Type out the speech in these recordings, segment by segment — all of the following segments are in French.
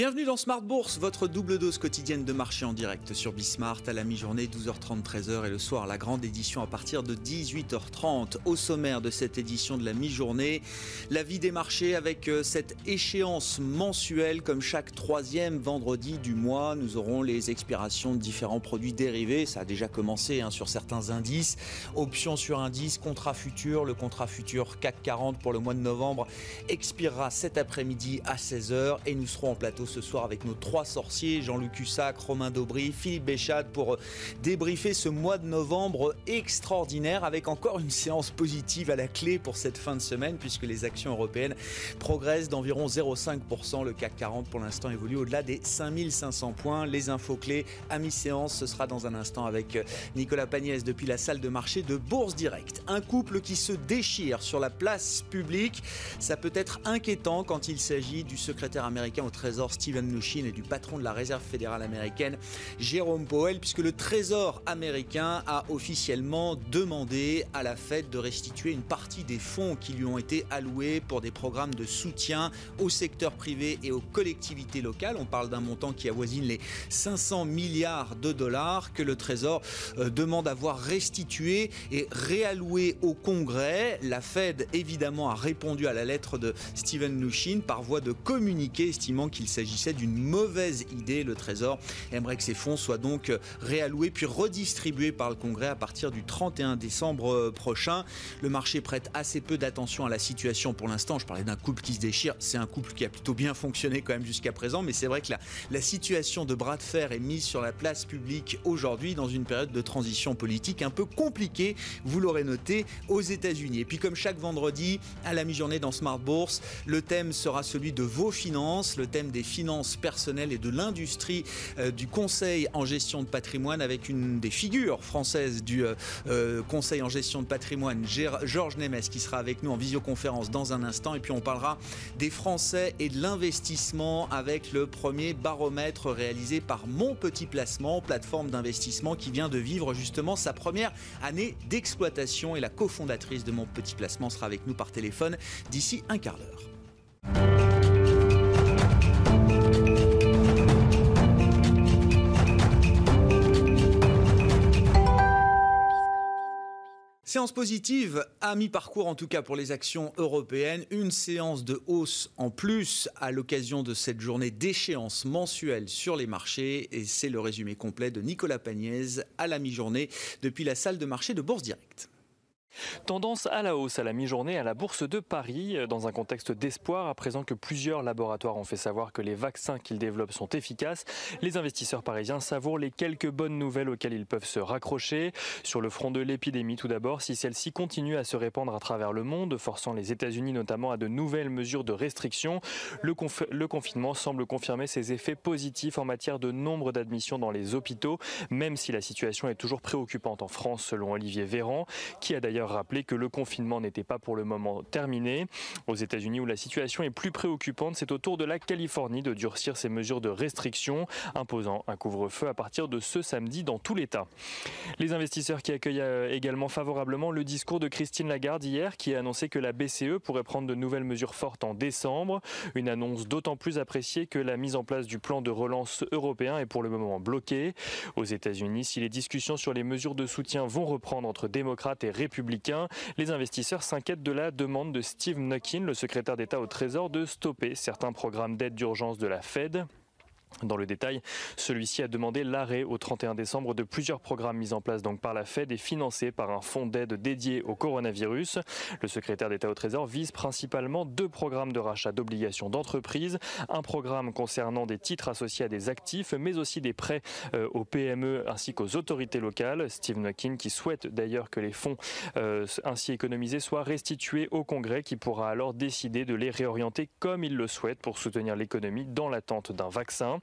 Bienvenue dans Smart Bourse, votre double dose quotidienne de marché en direct sur Bismart à la mi-journée 12h30 13h et le soir la grande édition à partir de 18h30. Au sommaire de cette édition de la mi-journée, la vie des marchés avec euh, cette échéance mensuelle comme chaque troisième vendredi du mois. Nous aurons les expirations de différents produits dérivés. Ça a déjà commencé hein, sur certains indices. Options sur indice, contrat futur. Le contrat futur CAC 40 pour le mois de novembre expirera cet après-midi à 16h et nous serons en plateau ce soir avec nos trois sorciers, Jean-Luc Cussac, Romain Daubry, Philippe Béchade, pour euh, débriefer ce mois de novembre extraordinaire avec encore une séance positive à la clé pour cette fin de semaine puisque les actions européennes progressent d'environ 0,5%. Le CAC 40 pour l'instant évolue au-delà des 5500 points. Les infos clés à mi-séance, ce sera dans un instant avec euh, Nicolas Pagnès depuis la salle de marché de Bourse Direct. Un couple qui se déchire sur la place publique, ça peut être inquiétant quand il s'agit du secrétaire américain au Trésor Steven Mnuchin et du patron de la Réserve fédérale américaine, Jérôme Powell, puisque le Trésor américain a officiellement demandé à la Fed de restituer une partie des fonds qui lui ont été alloués pour des programmes de soutien au secteur privé et aux collectivités locales. On parle d'un montant qui avoisine les 500 milliards de dollars que le Trésor euh, demande à voir restitués et réalloués au Congrès. La Fed, évidemment, a répondu à la lettre de Steven Mnuchin par voie de communiqué, estimant qu'il s'agit s'agissait d'une mauvaise idée. Le Trésor aimerait que ces fonds soient donc réalloués puis redistribués par le Congrès à partir du 31 décembre euh, prochain. Le marché prête assez peu d'attention à la situation pour l'instant. Je parlais d'un couple qui se déchire. C'est un couple qui a plutôt bien fonctionné quand même jusqu'à présent. Mais c'est vrai que la, la situation de bras de fer est mise sur la place publique aujourd'hui dans une période de transition politique un peu compliquée, vous l'aurez noté, aux États-Unis. Et puis comme chaque vendredi, à la mi-journée dans Smart Bourse, le thème sera celui de vos finances, le thème des finances personnelles et de l'industrie euh, du conseil en gestion de patrimoine avec une des figures françaises du euh, euh, conseil en gestion de patrimoine, Georges Nemes, qui sera avec nous en visioconférence dans un instant. Et puis on parlera des Français et de l'investissement avec le premier baromètre réalisé par Mon Petit Placement, plateforme d'investissement qui vient de vivre justement sa première année d'exploitation. Et la cofondatrice de Mon Petit Placement sera avec nous par téléphone d'ici un quart d'heure. Séance positive à mi-parcours en tout cas pour les actions européennes. Une séance de hausse en plus à l'occasion de cette journée d'échéance mensuelle sur les marchés. Et c'est le résumé complet de Nicolas Pagnès à la mi-journée depuis la salle de marché de Bourse Directe. Tendance à la hausse à la mi-journée à la Bourse de Paris, dans un contexte d'espoir, à présent que plusieurs laboratoires ont fait savoir que les vaccins qu'ils développent sont efficaces. Les investisseurs parisiens savourent les quelques bonnes nouvelles auxquelles ils peuvent se raccrocher. Sur le front de l'épidémie, tout d'abord, si celle-ci continue à se répandre à travers le monde, forçant les États-Unis notamment à de nouvelles mesures de restriction, le, le confinement semble confirmer ses effets positifs en matière de nombre d'admissions dans les hôpitaux, même si la situation est toujours préoccupante en France, selon Olivier Véran, qui a d'ailleurs rappeler que le confinement n'était pas pour le moment terminé. Aux États-Unis, où la situation est plus préoccupante, c'est au tour de la Californie de durcir ses mesures de restriction, imposant un couvre-feu à partir de ce samedi dans tout l'État. Les investisseurs qui accueillent euh, également favorablement le discours de Christine Lagarde hier, qui a annoncé que la BCE pourrait prendre de nouvelles mesures fortes en décembre. Une annonce d'autant plus appréciée que la mise en place du plan de relance européen est pour le moment bloquée. Aux États-Unis, si les discussions sur les mesures de soutien vont reprendre entre démocrates et républicains, les investisseurs s'inquiètent de la demande de Steve Mnuchin, le secrétaire d'État au Trésor, de stopper certains programmes d'aide d'urgence de la Fed. Dans le détail, celui-ci a demandé l'arrêt au 31 décembre de plusieurs programmes mis en place par la Fed et financés par un fonds d'aide dédié au coronavirus. Le secrétaire d'État au Trésor vise principalement deux programmes de rachat d'obligations d'entreprise, un programme concernant des titres associés à des actifs, mais aussi des prêts euh, aux PME ainsi qu'aux autorités locales. Steve Mnuchin qui souhaite d'ailleurs que les fonds euh, ainsi économisés soient restitués au Congrès qui pourra alors décider de les réorienter comme il le souhaite pour soutenir l'économie dans l'attente d'un vaccin.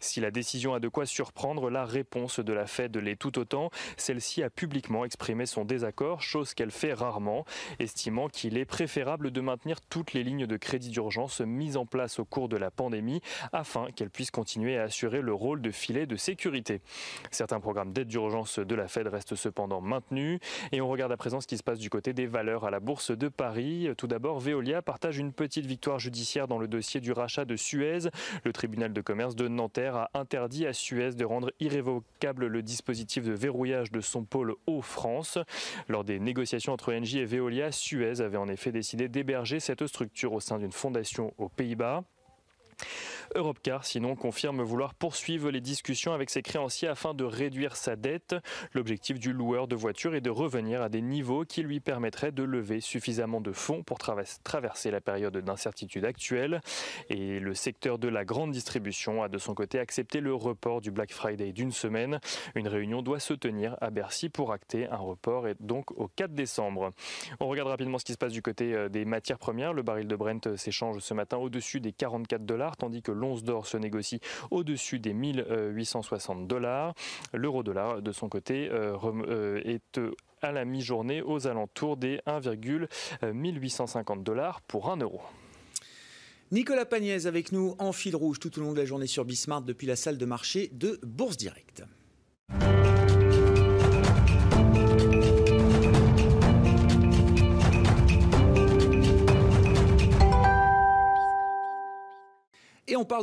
Si la décision a de quoi surprendre, la réponse de la Fed l'est tout autant. Celle-ci a publiquement exprimé son désaccord, chose qu'elle fait rarement, estimant qu'il est préférable de maintenir toutes les lignes de crédit d'urgence mises en place au cours de la pandémie afin qu'elles puissent continuer à assurer le rôle de filet de sécurité. Certains programmes d'aide d'urgence de la Fed restent cependant maintenus et on regarde à présent ce qui se passe du côté des valeurs à la bourse de Paris. Tout d'abord, Veolia partage une petite victoire judiciaire dans le dossier du rachat de Suez. Le tribunal de commerce de Nanterre a interdit à Suez de rendre irrévocable le dispositif de verrouillage de son pôle Eau-France. Lors des négociations entre Engie et Veolia, Suez avait en effet décidé d'héberger cette structure au sein d'une fondation aux Pays-Bas. Europcar, sinon, confirme vouloir poursuivre les discussions avec ses créanciers afin de réduire sa dette. L'objectif du loueur de voitures est de revenir à des niveaux qui lui permettraient de lever suffisamment de fonds pour traverser la période d'incertitude actuelle. Et le secteur de la grande distribution a de son côté accepté le report du Black Friday d'une semaine. Une réunion doit se tenir à Bercy pour acter un report et donc au 4 décembre. On regarde rapidement ce qui se passe du côté euh, des matières premières. Le baril de Brent s'échange ce matin au-dessus des 44 dollars, tandis que l'once d'or se négocie au-dessus des 1860 dollars. L'euro dollar, de son côté, euh, euh, est à la mi-journée aux alentours des 1,1850 dollars pour 1 euro. Nicolas Pagnès avec nous en fil rouge tout au long de la journée sur Bismarck depuis la salle de marché de Bourse Directe.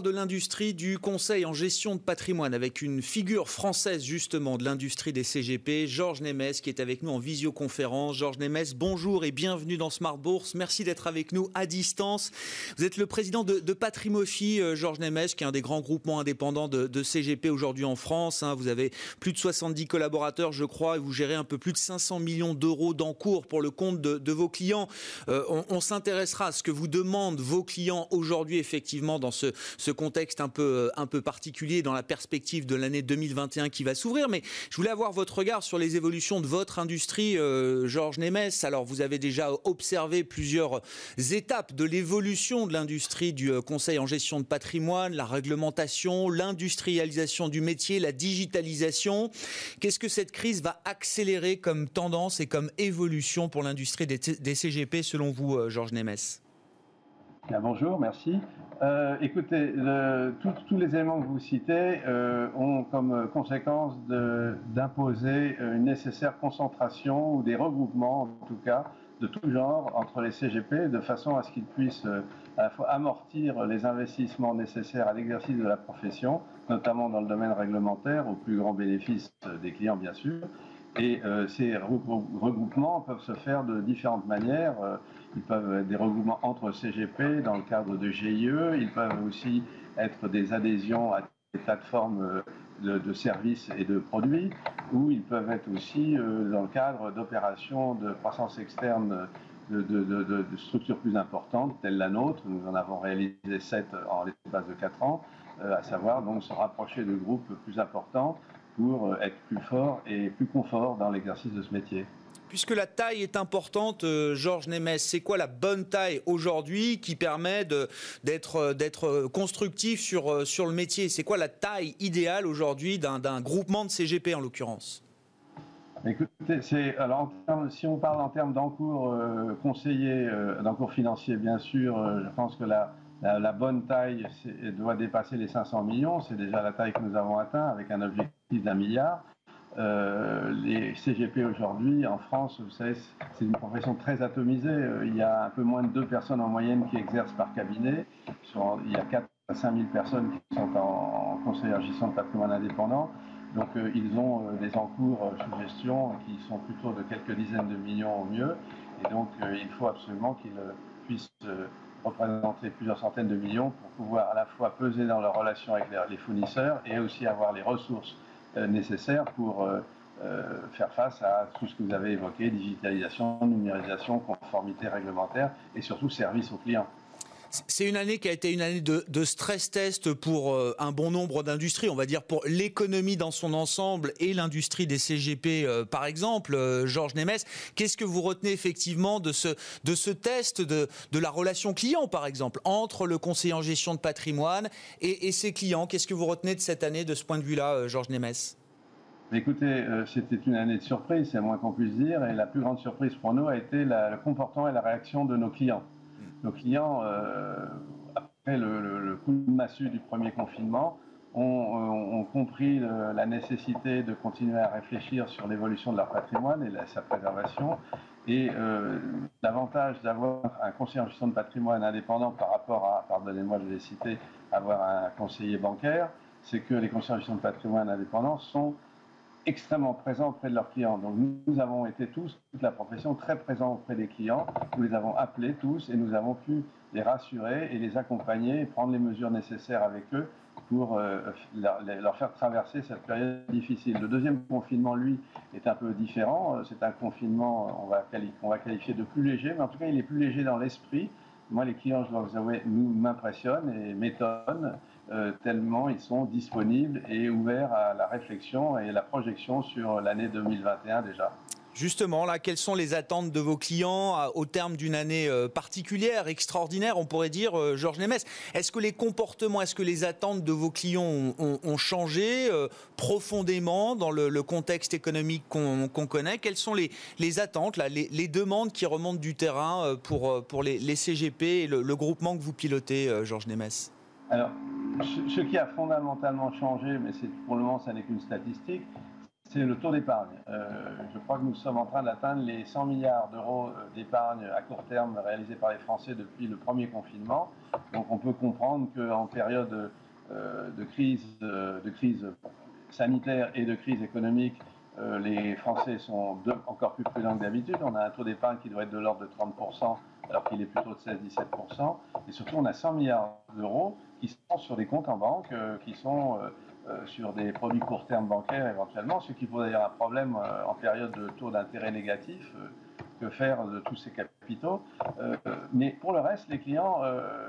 De l'industrie du conseil en gestion de patrimoine avec une figure française justement de l'industrie des CGP, Georges Nemes, qui est avec nous en visioconférence. Georges Nemes, bonjour et bienvenue dans Smart Bourse. Merci d'être avec nous à distance. Vous êtes le président de, de Patrimofi, euh, Georges Nemes, qui est un des grands groupements indépendants de, CGP aujourd'hui en France. Hein. Vous avez plus de 70 collaborateurs, je crois, et vous gérez un peu plus de 500 millions d'euros d'encours pour le compte de, vos clients. Euh, on, on s'intéressera à ce que vous demandent vos clients aujourd'hui, effectivement, dans ce ce contexte un peu, euh, un peu particulier dans la perspective de l'année 2021 qui va s'ouvrir. Mais je voulais avoir votre regard sur les évolutions de votre industrie, euh, Georges Nemes. Alors, vous avez déjà observé plusieurs étapes de l'évolution de l'industrie du euh, conseil en gestion de patrimoine, la réglementation, l'industrialisation du métier, la digitalisation. Qu'est-ce que cette crise va accélérer comme tendance et comme évolution pour l'industrie des, des CGP selon vous, Georges Nemes? Bonjour, merci. Euh, écoutez, tous les éléments que vous citez euh, ont comme conséquence d'imposer une nécessaire concentration ou des regroupements, en tout cas, de tout genre entre les CGP, de façon à ce qu'ils puissent euh, à la fois amortir les investissements nécessaires à l'exercice de la profession, notamment dans le domaine réglementaire, au plus grand bénéfice des clients, bien sûr. Et ces regroupements peuvent se faire de différentes manières. Ils peuvent être des regroupements entre CGP dans le cadre de GIE. Ils peuvent aussi être des adhésions à des plateformes euh, de, services et de produits, ou ils peuvent être aussi euh, dans le cadre d'opérations de croissance externe de, structures plus importantes, telles la nôtre. Nous en avons réalisé sept en l'espace de quatre ans, euh, à savoir donc se rapprocher de groupes plus importants pour être plus forts et plus confort dans l'exercice de ce métier. Puisque la taille est importante, euh, Georges Nemes, c'est quoi la bonne taille aujourd'hui qui permet euh, d'être constructif sur, euh, sur le métier? C'est quoi la taille idéale aujourd'hui d'un groupement de CGP en l'occurrence? Écoutez, alors si on parle en termes d'encours conseillés, d'encours financiers, bien sûr, je pense que la, la bonne taille doit dépasser les 500 millions. C'est déjà la taille que nous avons atteint avec un objectif d'un milliard. Euh, les CGP aujourd'hui en France, c'est une profession très atomisée. Euh, il y a un peu moins de deux personnes en moyenne qui exercent par cabinet. il y a 4 à 5 000 personnes qui sont en, conseil en gestion de patrimoine indépendant. Donc euh, ils ont des encours sous gestion qui sont plutôt de quelques dizaines de millions au mieux. Et donc il faut absolument qu'ils puissent représenter plusieurs centaines de millions pour pouvoir à la fois peser dans leurs relations avec les fournisseurs et aussi avoir les ressources euh, nécessaires pour euh, euh, faire face à tout ce que vous avez évoqué, digitalisation, numérisation, conformité réglementaire et surtout service aux clients. C'est une année qui a été une année de, stress test pour euh, un bon nombre d'industries, on va dire pour l'économie dans son ensemble et l'industrie des CGP euh, par exemple. Euh, Georges Nemes, qu'est-ce que vous retenez effectivement de ce, test de, la relation client par exemple entre le conseiller en gestion de patrimoine et, et ses clients? Qu'est-ce que vous retenez de cette année de ce point de vue-là, Georges Nemes? Écoutez, c'était une année de surprise, c'est moins qu'on puisse dire, et la plus grande surprise pour nous a été le comportement et la réaction de nos clients nos clients, euh, après le, coup de massue du premier confinement, ont, compris la nécessité de continuer à réfléchir sur l'évolution de leur patrimoine et sa préservation. Et euh, l'avantage d'avoir un conseiller en gestion de patrimoine indépendant par rapport à, pardonnez-moi de les citer, avoir un conseiller bancaire, c'est que les conseillers en gestion de patrimoine indépendants sont extrêmement présents auprès de leurs clients. Donc nous avons été tous, toute la profession, très présents auprès des clients. Nous les avons appelés tous et nous avons pu les rassurer et les accompagner et prendre les mesures nécessaires avec eux pour euh, leur, faire traverser cette période difficile. Le deuxième confinement, lui, est un peu différent. C'est un confinement, on va, va qualifier de plus léger, mais en tout cas, il est plus léger dans l'esprit. Moi, les clients, je dois vous avouer, m'impressionnent et m'étonnent. Euh, tellement ils sont disponibles et ouverts à la réflexion et la projection sur l'année 2021 déjà. Justement, là, quelles sont les attentes de vos clients au terme d'une année euh, particulière, extraordinaire, on pourrait dire, euh, Georges Nemes Est-ce que les comportements, est-ce que les attentes de vos clients ont, changé profondément dans le, contexte économique qu'on connaît? Quelles sont les, attentes, là, les, demandes qui remontent du terrain pour, pour les, CGP et le, le, groupement que vous pilotez, Georges Nemes alors, ce qui a fondamentalement changé, mais pour le moment, ça n'est qu'une statistique, c'est le taux d'épargne. Euh, je crois que nous sommes en train d'atteindre les 100 milliards d'euros euh, d'épargne à court terme réalisés par les Français depuis le premier confinement. Donc on peut comprendre qu'en période euh, de, crise, sanitaire et de crise économique, les Français sont encore plus prudents que d'habitude. On a un taux d'épargne qui doit être de l'ordre de 30%, alors qu'il est plutôt de 16-17%. Et surtout, on a 100 milliards d'euros qui sont sur des comptes en banque, euh, qui sont euh, euh, sur des produits court terme bancaires éventuellement, ce qui pose d'ailleurs un problème en période de taux d'intérêt négatif. que faire de tous ces capitaux Mais pour le reste, les clients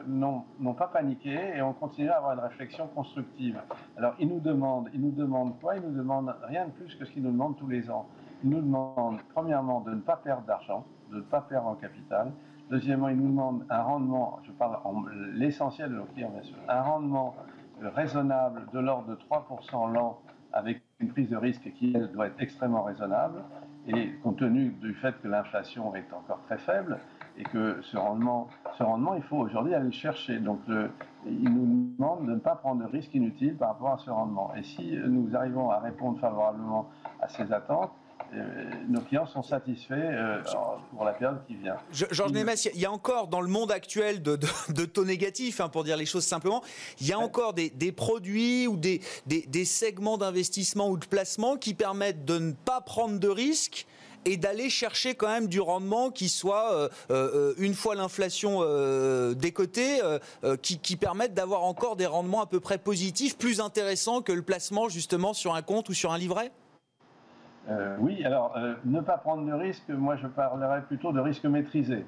n'ont pas paniqué et ont continué à avoir une réflexion constructive. Alors, ils nous demandent, ils nous demandent quoi? Ils nous demandent rien de plus que ce qu'ils nous demandent tous les ans. Ils nous demandent, premièrement, de ne pas perdre d'argent, de ne pas perdre en capital, Deuxièmement, ils nous demandent un rendement, je parle en l'essentiel de nos clients un rendement raisonnable de l'ordre de 3% l'an avec une prise de risque qui elle, doit être extrêmement raisonnable. Et compte tenu du fait que l'inflation est encore très faible et que ce rendement, il faut aujourd'hui aller le chercher. Donc, ils nous demandent de ne pas prendre de risques inutiles par rapport à ce rendement. Et si nous arrivons à répondre favorablement à ces attentes, nos clients sont satisfaits euh, pour la période qui vient. Georges Nemes, il y a encore dans le monde actuel de, taux négatifs, hein, pour dire les choses simplement, il y a encore des, produits ou des, des, segments d'investissement ou de placement qui permettent de ne pas prendre de risques et d'aller chercher quand même du rendement qui soit, euh, une fois l'inflation décotée, qui, qui permettent d'avoir encore des rendements à peu près positifs, plus intéressants que le placement justement sur un compte ou sur un livret? Euh, oui, alors euh, ne pas prendre de risque, moi je parlerais plutôt de risque maîtrisé.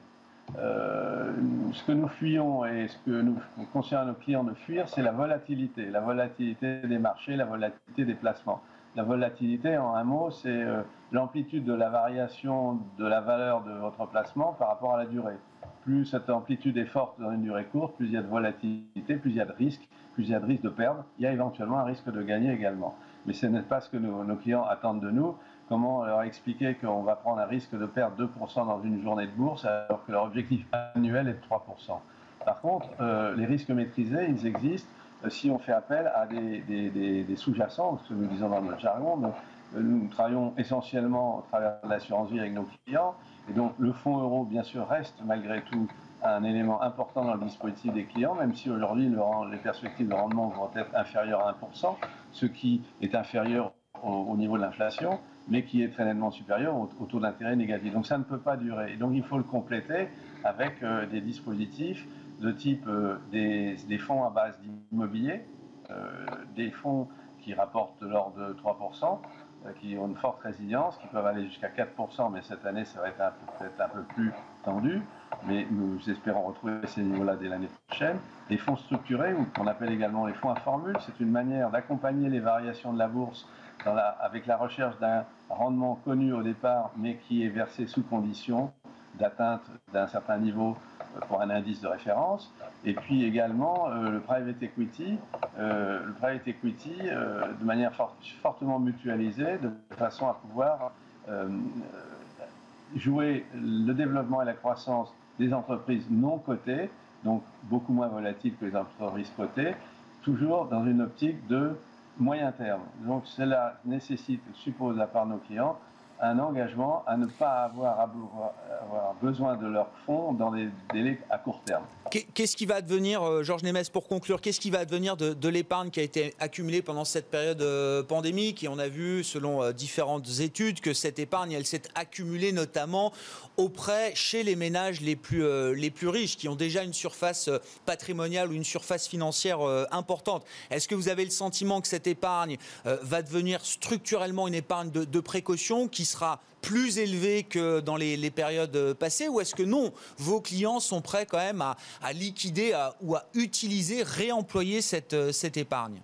Euh, ce que nous fuyons et ce que nous conseillons à nos clients de fuir, c'est la volatilité, la volatilité des marchés, la volatilité des placements. La volatilité, en un mot, c'est l'amplitude de la variation de la valeur de votre placement par rapport à la durée. Plus cette amplitude est forte dans une durée courte, plus il y a de volatilité, plus il y a de risque, plus il y a de risque de perdre, il y a éventuellement un risque de gagner également mais ce n'est pas ce que nos, clients attendent de nous. Comment leur expliquer qu'on va prendre un risque de perdre 2% dans une journée de bourse alors que leur objectif annuel est de 3% Par contre, euh, les risques maîtrisés, ils existent euh, si on fait appel à des, sous-jacents, ce que nous disons dans notre jargon. Euh, nous travaillons essentiellement au travers de l'assurance vie avec nos clients. Et donc le fonds euro, bien sûr, reste malgré tout un élément important dans le dispositif des clients, même si aujourd'hui les perspectives de rendement vont être inférieures à 1%, ce qui est inférieur au, niveau de l'inflation, mais qui est très nettement supérieur au, taux d'intérêt négatif. Donc ça ne peut pas durer. Et donc il faut le compléter avec euh, des dispositifs de type euh, des, fonds à base d'immobilier, euh, des fonds qui rapportent de l'ordre de 3%, qui ont une forte résilience, qui peuvent aller jusqu'à 4%, mais cette année, ça va être peut-être un peu plus tendu. Mais nous espérons retrouver ces niveaux-là dès l'année prochaine. Les fonds structurés, ou qu'on appelle également les fonds à formule, c'est une manière d'accompagner les variations de la bourse avec la recherche d'un rendement connu au départ, mais qui est versé sous condition d'atteinte d'un certain niveau euh, pour un indice de référence. Et puis également euh, le private equity, euh, le private equity de manière fortement mutualisée, de façon à pouvoir jouer le développement et la croissance des entreprises non cotées, donc beaucoup moins volatiles que les entreprises cotées, toujours dans une optique de moyen terme. Donc cela nécessite, suppose la part nos clients, un engagement à ne pas avoir, besoin de leurs fonds dans des délais à court terme. Qu'est-ce qui va advenir, euh, Georges Nemes, pour conclure, qu'est-ce qui va advenir de, l'épargne qui a été accumulée pendant cette période euh, pandémique? Et on a vu, selon euh, différentes études, que cette épargne, elle s'est accumulée notamment auprès, chez les ménages les plus, les plus riches, qui ont déjà une surface patrimoniale ou une surface financière importante. Est-ce que vous avez le sentiment que cette épargne va devenir structurellement une épargne de, de précaution qui sera plus élevé que dans les, périodes passées ou est-ce que non, vos clients sont prêts quand même à, liquider ou à utiliser, réemployer cette, euh, épargne?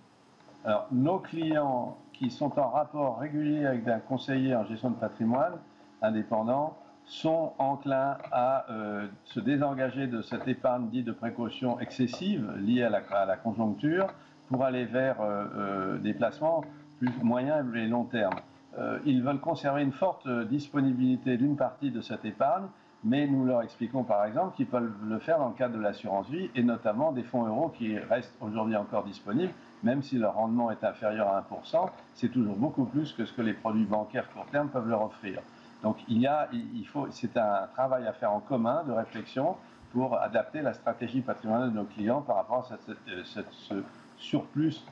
Alors, nos clients qui sont en rapport régulier avec un conseiller en gestion de patrimoine indépendant sont enclins à euh, se désengager de cette épargne dite de précaution excessive liée à la, conjoncture pour aller vers euh, des placements plus moyen et long terme. Euh, ils veulent conserver une forte disponibilité d'une partie de cette épargne, mais nous leur expliquons par exemple qu'ils peuvent le faire dans le cadre de l'assurance vie et notamment des fonds euros qui restent aujourd'hui encore disponibles, même si leur rendement est inférieur à 1%, c'est toujours beaucoup plus que ce que les produits bancaires court terme peuvent leur offrir. Donc il y a, il faut, c'est un travail à faire en commun de réflexion pour adapter la stratégie patrimoniale de nos clients par rapport à ce surplus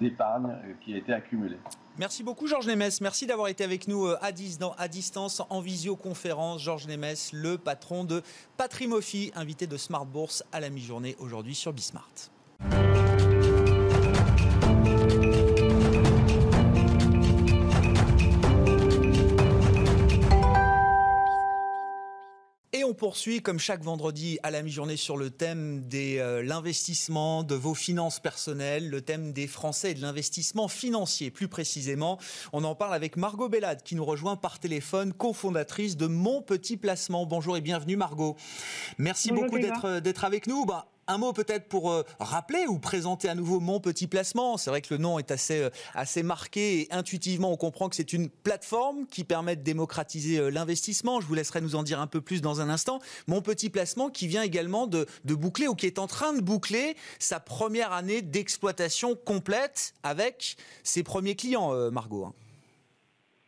d'épargne qui a été accumulé. Merci beaucoup Georges Nemes. Merci d'avoir été avec nous euh, à, distance en visioconférence. Georges Nemes, le patron de Patrimofi, invité de Smart Bourse à la mi-journée aujourd'hui sur Bismart. Poursuit comme chaque vendredi à la mi-journée sur le thème de euh, l'investissement, de vos finances personnelles, le thème des Français et de l'investissement financier. Plus précisément, on en parle avec Margot Bellade qui nous rejoint par téléphone, cofondatrice de Mon Petit Placement. Bonjour et bienvenue Margot. Merci beaucoup d'être d'être avec nous. Bah, un mot peut-être pour euh, rappeler ou présenter à nouveau mon petit placement. C'est vrai que le nom est assez, euh, assez marqué et intuitivement on comprend que c'est une plateforme qui permet de démocratiser euh, l'investissement. Je vous laisserai nous en dire un peu plus dans un instant. Mon petit placement qui vient également de, de boucler ou qui est en train de boucler sa première année d'exploitation complète avec ses premiers clients, Margot. Hein.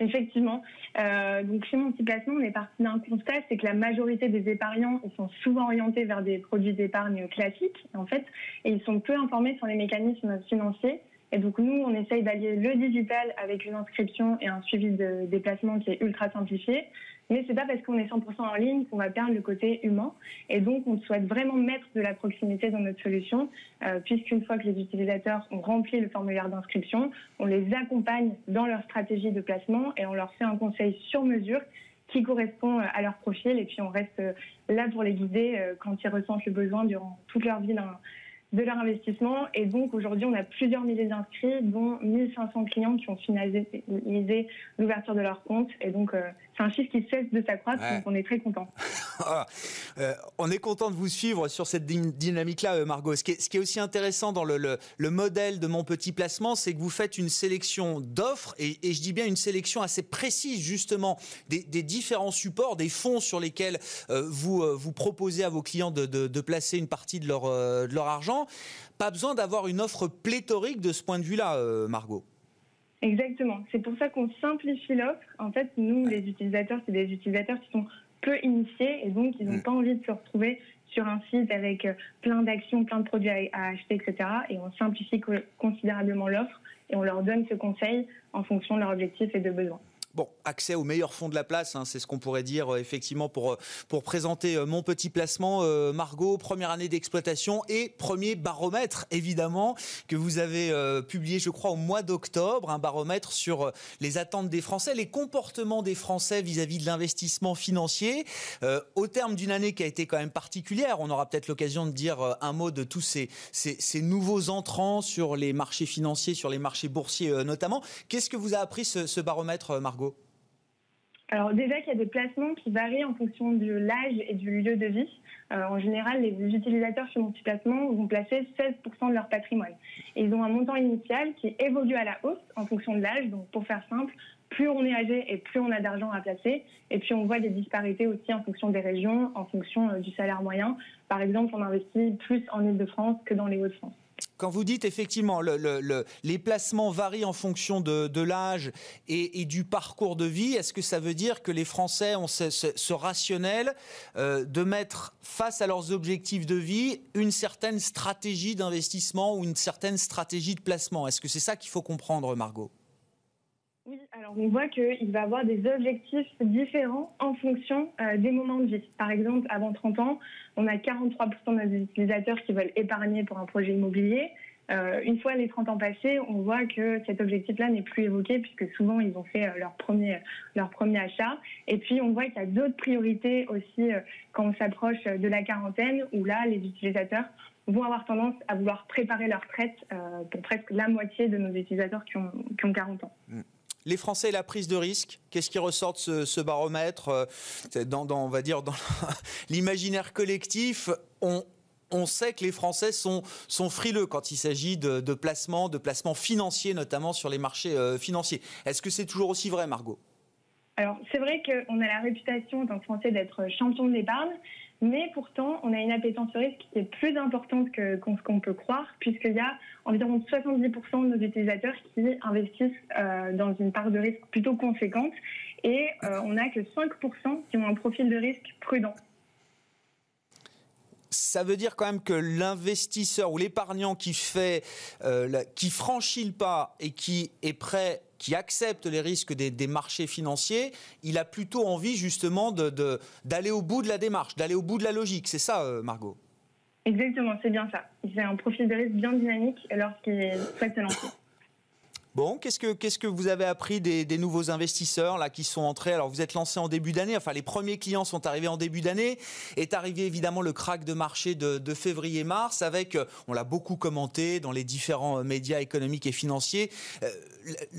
Effectivement. Euh, donc chez mon petit on est parti d'un constat, c'est que la majorité des épargnants sont souvent orientés vers des produits d'épargne classiques, en fait, et ils sont peu informés sur les mécanismes financiers. Et donc nous, on essaye d'allier le digital avec une inscription et un suivi de déplacement qui est ultra simplifié. Mais c'est pas parce qu'on est 100% en ligne qu'on va perdre le côté humain. Et donc, on souhaite vraiment mettre de la proximité dans notre solution, euh, puisqu'une fois que les utilisateurs ont rempli le formulaire d'inscription, on les accompagne dans leur stratégie de placement et on leur fait un conseil sur mesure qui correspond à leur profil. Et puis, on reste là pour les guider euh, quand ils ressentent le besoin durant toute leur vie de leur investissement. Et donc aujourd'hui, on a plusieurs milliers d'inscrits, dont 1500 clients qui ont finalisé l'ouverture de leur compte. Et donc, euh, c'est un chiffre qui cesse de s'accroître, donc on est très content. Euh, on est content de vous suivre sur cette dynamique-là, euh, Margot. Ce qui, est, ce qui, est, aussi intéressant dans le, le, modèle de mon petit placement, c'est que vous faites une sélection d'offres, et, et, je dis bien une sélection assez précise, justement, des, des différents supports, des fonds sur lesquels vous, vous proposez à vos clients de, de, de placer une partie de leur, de leur argent. Pas besoin d'avoir une offre pléthorique de ce point de vue-là, euh, Margot. Exactement. C'est pour ça qu'on simplifie l'offre. En fait, nous, les utilisateurs, c'est des utilisateurs qui sont peu initiés et donc ils n'ont mm. pas envie de se retrouver sur un site avec euh, plein d'actions, plein de produits à acheter, etc. Et on simplifie considérablement l'offre et on leur donne ce conseil en fonction de leurs objectifs et de besoins. Bon, accès aux meilleurs fonds de la place, hein, c'est ce qu'on pourrait dire euh, effectivement pour, euh, pour présenter euh, mon petit placement. Margot, première année d'exploitation et premier baromètre, évidemment, que vous avez publié, je crois, au mois d'octobre, un baromètre sur les attentes des Français, les comportements des Français vis-à-vis de l'investissement financier. au terme d'une année qui a été quand même particulière, on aura peut-être l'occasion de dire un mot de tous ces, ces, nouveaux entrants sur les marchés financiers, sur les marchés boursiers notamment. Qu'est-ce que vous a appris ce baromètre, Margot? Alors déjà qu'il y a des placements qui varient en fonction de l'âge et du lieu de vie. Euh, en général, les utilisateurs chez Multiplacement vont placer 16% de leur patrimoine. Ils ont un montant initial qui évolue à la hausse en fonction de l'âge. Donc pour faire simple, plus on est âgé et plus on a d'argent à placer. Et puis on voit des disparités aussi en fonction des régions, en fonction euh, du salaire moyen. Par exemple, on investit plus en Ile-de-France que dans les Hauts-de-France. Quand vous dites effectivement le, les placements varient en fonction de, l'âge et, du parcours de vie, est-ce que ça veut dire que les Français ont ce, rationnel euh, de mettre face à leurs objectifs de vie une certaine stratégie d'investissement ou une certaine stratégie de placement? Est-ce que c'est ça qu'il faut comprendre, Margot? Oui, alors on voit qu'il va avoir des objectifs différents en fonction euh, des moments de vie. Par exemple, avant 30 ans, on a 43% de nos utilisateurs qui veulent épargner pour un projet immobilier. Euh, une fois les 30 ans passés, on voit que cet objectif-là n'est plus évoqué puisque souvent ils ont fait euh, leur premier leur premier achat. Et puis on voit qu'il y a d'autres priorités aussi quand on s'approche de la quarantaine où là les utilisateurs vont avoir tendance à vouloir préparer leur retraite pour presque la moitié de nos utilisateurs qui ont, qui ont 40 ans. Mmh les Français et la prise de risque. Qu'est-ce qui ressort de ce, baromètre euh, dans, on va dire, dans l'imaginaire collectif on, sait que les Français sont, frileux quand il s'agit de, de placements, de placements financiers, notamment sur les marchés euh, financiers. Est-ce que c'est toujours aussi vrai, Margot? Alors, c'est vrai qu'on a la réputation en tant que Français d'être champion de l'épargne, mais pourtant, on a une appétence au risque qui est plus importante que, ce qu'on peut croire, puisqu'il y a environ 70% de nos utilisateurs qui investissent euh, dans une part de risque plutôt conséquente, et euh, on n'a que 5% qui ont un profil de risque prudent ça veut dire quand même que l'investisseur ou l'épargnant qui fait, euh, qui franchit le pas et qui est prêt qui accepte les risques des, marchés financiers, il a plutôt envie justement d'aller au bout de la démarche, d'aller au bout de la logique. C'est ça, euh, Margot? Exactement, c'est bien ça. Il a un profil de risque bien dynamique lorsqu'il souhaite se lancer. Bon, qu'est-ce que, qu'est-ce que vous avez appris des, nouveaux investisseurs là qui sont entrés? Alors, vous êtes lancé en début d'année. Enfin, les premiers clients sont arrivés en début d'année. Est arrivé évidemment le crack de marché de, février-mars avec, euh, on l'a beaucoup commenté dans les différents euh, médias économiques et financiers, euh,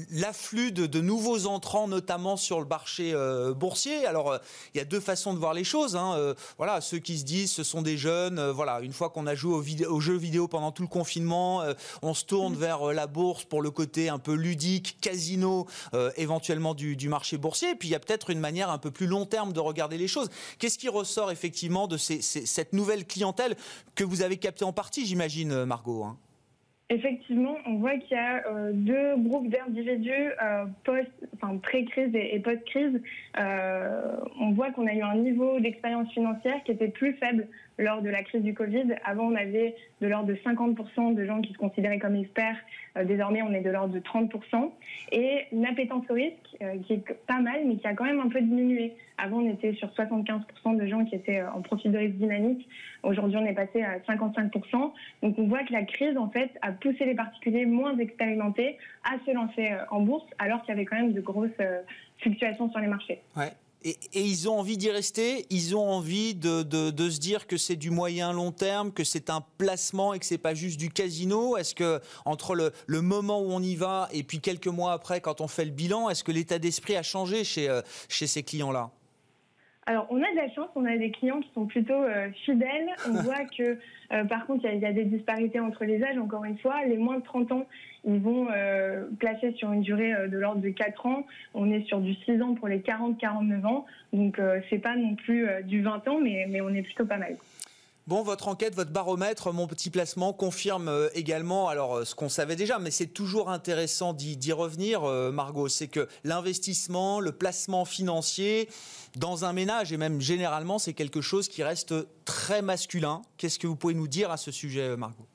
l'afflux de, nouveaux entrants, notamment sur le marché boursier. Alors, il y a deux façons de voir les choses. Hein. voilà, ceux qui se disent, ce sont des jeunes. voilà, une fois qu'on a joué aux, jeux vidéo pendant tout le confinement, on se tourne mmh. vers la bourse pour le côté un peu ludique, casino, euh, éventuellement du, marché boursier. Et puis il y a peut-être une manière un peu plus long terme de regarder les choses. Qu'est-ce qui ressort effectivement de cette nouvelle clientèle que vous avez captée en partie, j'imagine, Margot hein? Effectivement, on voit qu'il y a euh, deux groupes d'individus euh, post, enfin pré-crise et, post-crise. On voit qu'on a eu un niveau d'expérience financière qui était plus faible lors de la crise du Covid. Avant, on avait de l'ordre de 50% de gens qui se considéraient comme experts. Euh, désormais, on est de l'ordre de 30%. Et une appétence au risque euh, qui est pas mal, mais qui a quand même un peu diminué. Avant, on était sur 75% de gens qui étaient euh, en profil de risque dynamique. Aujourd'hui, on est passé à 55%. Donc, on voit que la crise, en fait, a poussé les particuliers moins expérimentés à se lancer en bourse, alors qu'il y avait quand même de grosses fluctuations sur les marchés. Ouais. Et, ils ont envie d'y rester, ils ont envie de, de, se dire que c'est du moyen long terme, que c'est un placement et que c'est pas juste du casino? Est-ce que entre le, le, moment où on y va et puis quelques mois après, quand on fait le bilan, est-ce que l'état d'esprit a changé chez, euh, chez ces clients-là? Alors, on a de la chance, on a des clients qui sont plutôt euh, fidèles. On voit que, euh, par contre, il y, a des disparités entre les âges, encore une fois. Les moins de 30 ans, ils vont euh, placer sur une durée de l'ordre de 4 ans. On est sur du 6 ans pour les 40-49 ans. Donc, c'est pas non plus du 20 ans, mais, mais on est plutôt pas mal. Bon, votre enquête, votre baromètre, mon petit placement confirme euh, également, alors euh, ce qu'on savait déjà, mais c'est toujours intéressant d'y revenir, euh, Margot, c'est que l'investissement, le placement financier dans un ménage, et même généralement, c'est quelque chose qui reste très masculin. Qu'est-ce que vous pouvez nous dire à ce sujet, Margot?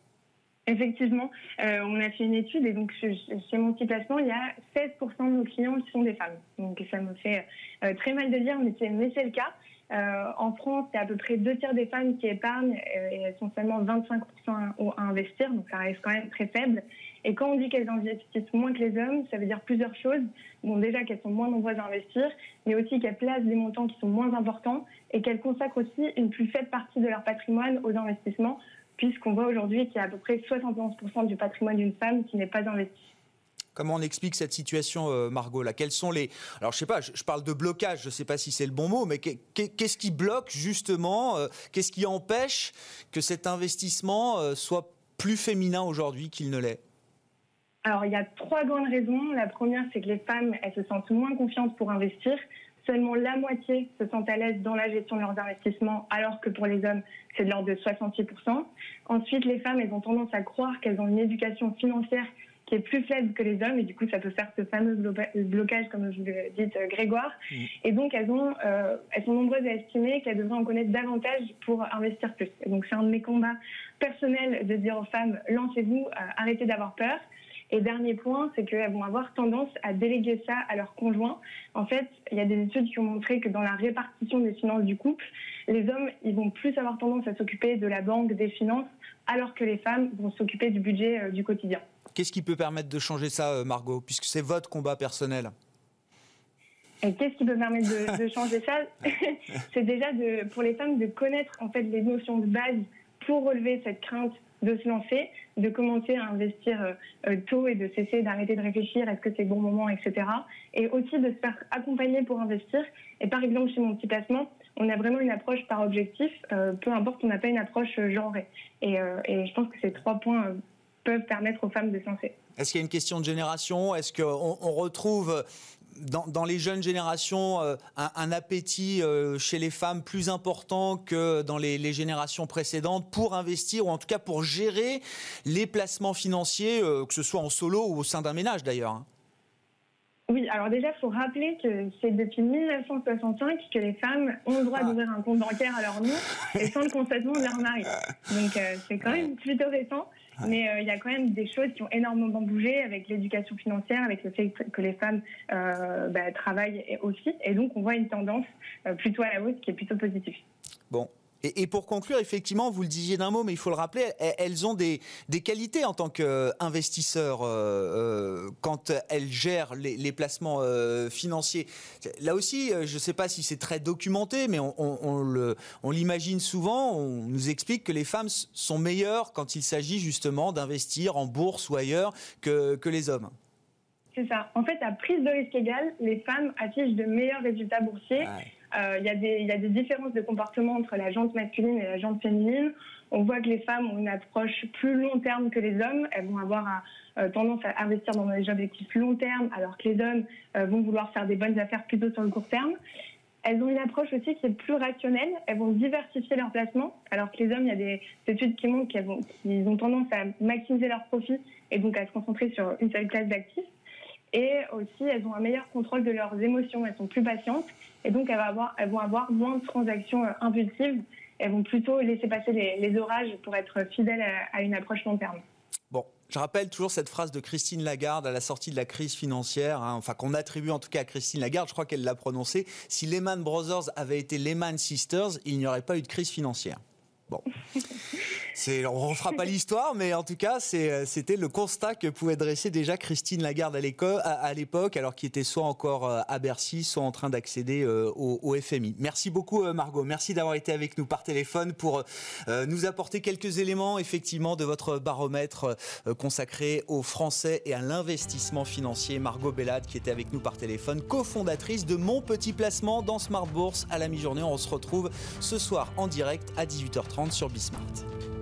Effectivement, euh, on a fait une étude et donc chez mon petit il y a 16% de nos clients qui sont des femmes. Donc ça me fait euh, très mal de dire, mais c'est le cas. Euh, en France, c'est à peu près deux tiers des femmes qui épargnent et elles sont seulement 25% à, investir, donc ça reste quand même très faible. Et quand on dit qu'elles investissent moins que les hommes, ça veut dire plusieurs choses. Bon, déjà qu'elles sont moins nombreuses à investir, mais aussi qu'elles placent des montants qui sont moins importants et qu'elles consacrent aussi une plus faible partie de leur patrimoine aux investissements puisqu'on voit aujourd'hui qu'il y a à peu près 71% du patrimoine d'une femme qui n'est pas investi. Comment on explique cette situation, euh, Margot là? Quels sont les Alors, je sais pas. Je, parle de blocage. Je ne sais pas si c'est le bon mot, mais qu'est-ce qui bloque justement euh, Qu'est-ce qui empêche que cet investissement euh, soit plus féminin aujourd'hui qu'il ne l'est? Alors, il y a trois grandes raisons. La première, c'est que les femmes, elles se sentent moins confiantes pour investir. Seulement la moitié se sentent à l'aise dans la gestion de leurs investissements, alors que pour les hommes, c'est de l'ordre de 66%. Ensuite, les femmes, elles ont tendance à croire qu'elles ont une éducation financière qui est plus faible que les hommes, et du coup, ça peut faire ce fameux blocage, comme je vous le dis, euh, Grégoire. Mmh. Et donc, elles, ont, euh, elles sont nombreuses à estimer qu'elles devraient en connaître davantage pour investir plus. Et donc, c'est un de mes combats personnels de dire aux femmes, lancez-vous, euh, arrêtez d'avoir peur. Et dernier point, c'est qu'elles vont avoir tendance à déléguer ça à leur conjoint. En fait, il y a des études qui ont montré que dans la répartition des finances du couple, les hommes, ils vont plus avoir tendance à s'occuper de la banque, des finances, alors que les femmes vont s'occuper du budget euh, du quotidien. Qu'est-ce qui peut permettre de changer ça, euh, Margot, puisque c'est votre combat personnel? Qu'est-ce qui peut permettre de, changer ça? C'est déjà de, pour les femmes de connaître en fait les notions de base pour relever cette crainte de se lancer, de commencer à investir euh, euh, tôt et de cesser d'arrêter de réfléchir est-ce que c'est le bon moment, etc. Et aussi de se faire accompagner pour investir. Et par exemple, chez mon petit placement, on a vraiment une approche par objectif, euh, peu importe, on n'a pas une approche genrée. Et, je pense que ces trois points peuvent permettre aux femmes de se lancer. Est-ce qu'il y a une question de génération? Est-ce qu'on on retrouve dans, les jeunes générations euh, un, appétit euh, chez les femmes plus important que dans les, générations précédentes pour investir ou en tout cas pour gérer les placements financiers, euh, que ce soit en solo ou au sein d'un ménage d'ailleurs hein oui, alors déjà, il faut rappeler que c'est depuis 1965 que les femmes ont le droit ah. d'ouvrir un compte bancaire à leur nom et sans le consentement de leur mari. Donc c'est quand même plutôt récent. Mais euh, il y a quand même des choses qui ont énormément bougé avec l'éducation financière, avec le fait que les femmes euh, bah, travaillent aussi. Et donc, on voit une tendance euh, plutôt à la hausse qui est plutôt positive. Bon, et, pour conclure, effectivement, vous le disiez d'un mot, mais il faut le rappeler, elles ont des, qualités en tant qu'investisseurs euh, euh, quand elles gèrent les, placements euh, financiers. Là aussi, je ne sais pas si c'est très documenté, mais on, l'imagine souvent. On nous explique que les femmes sont meilleures quand il s'agit justement d'investir en bourse ou ailleurs que, les hommes. C'est ça. En fait, à prise de risque égale, les femmes affichent de meilleurs résultats boursiers. Euh, il y, a des différences de comportement entre la jante masculine et la jante féminine. On voit que les femmes ont une approche plus long terme que les hommes. Elles vont avoir euh, tendance à investir dans des objectifs long terme, alors que les hommes euh, vont vouloir faire des bonnes affaires plutôt sur le court terme. Elles ont une approche aussi qui est plus rationnelle. Elles vont diversifier leurs placements, alors que les hommes, il y a des études qui montrent qu'ils ont tendance à maximiser leurs profits et donc à se concentrer sur une seule classe d'actifs. Et aussi, elles ont un meilleur contrôle de leurs émotions. Elles sont plus patientes et donc elles vont avoir, moins de transactions euh, impulsives. Elles vont plutôt laisser passer les, orages pour être fidèles à, une approche long terme. Bon, je rappelle toujours cette phrase de Christine Lagarde à la sortie de la crise financière, hein, enfin qu'on attribue en tout cas à Christine Lagarde, je crois qu'elle l'a prononcée. Si Lehman Brothers avait été Lehman Sisters, il n'y aurait pas eu de crise financière. Bon. on ne fera pas l'histoire, mais en tout cas, euh, c'était le constat que pouvait dresser déjà Christine Lagarde à l'époque, alors qu'il était soit encore euh, à Bercy, soit en train d'accéder euh, au, FMI. Merci beaucoup, Margot. Merci d'avoir été avec nous par téléphone pour nous apporter quelques éléments, effectivement, de votre baromètre consacré aux Français et à l'investissement financier. Margot Bellade, qui était avec nous par téléphone, cofondatrice de Mon Petit Placement dans Smart Bourse à la mi-journée. On se retrouve ce soir en direct à 18h30 sur Bismart.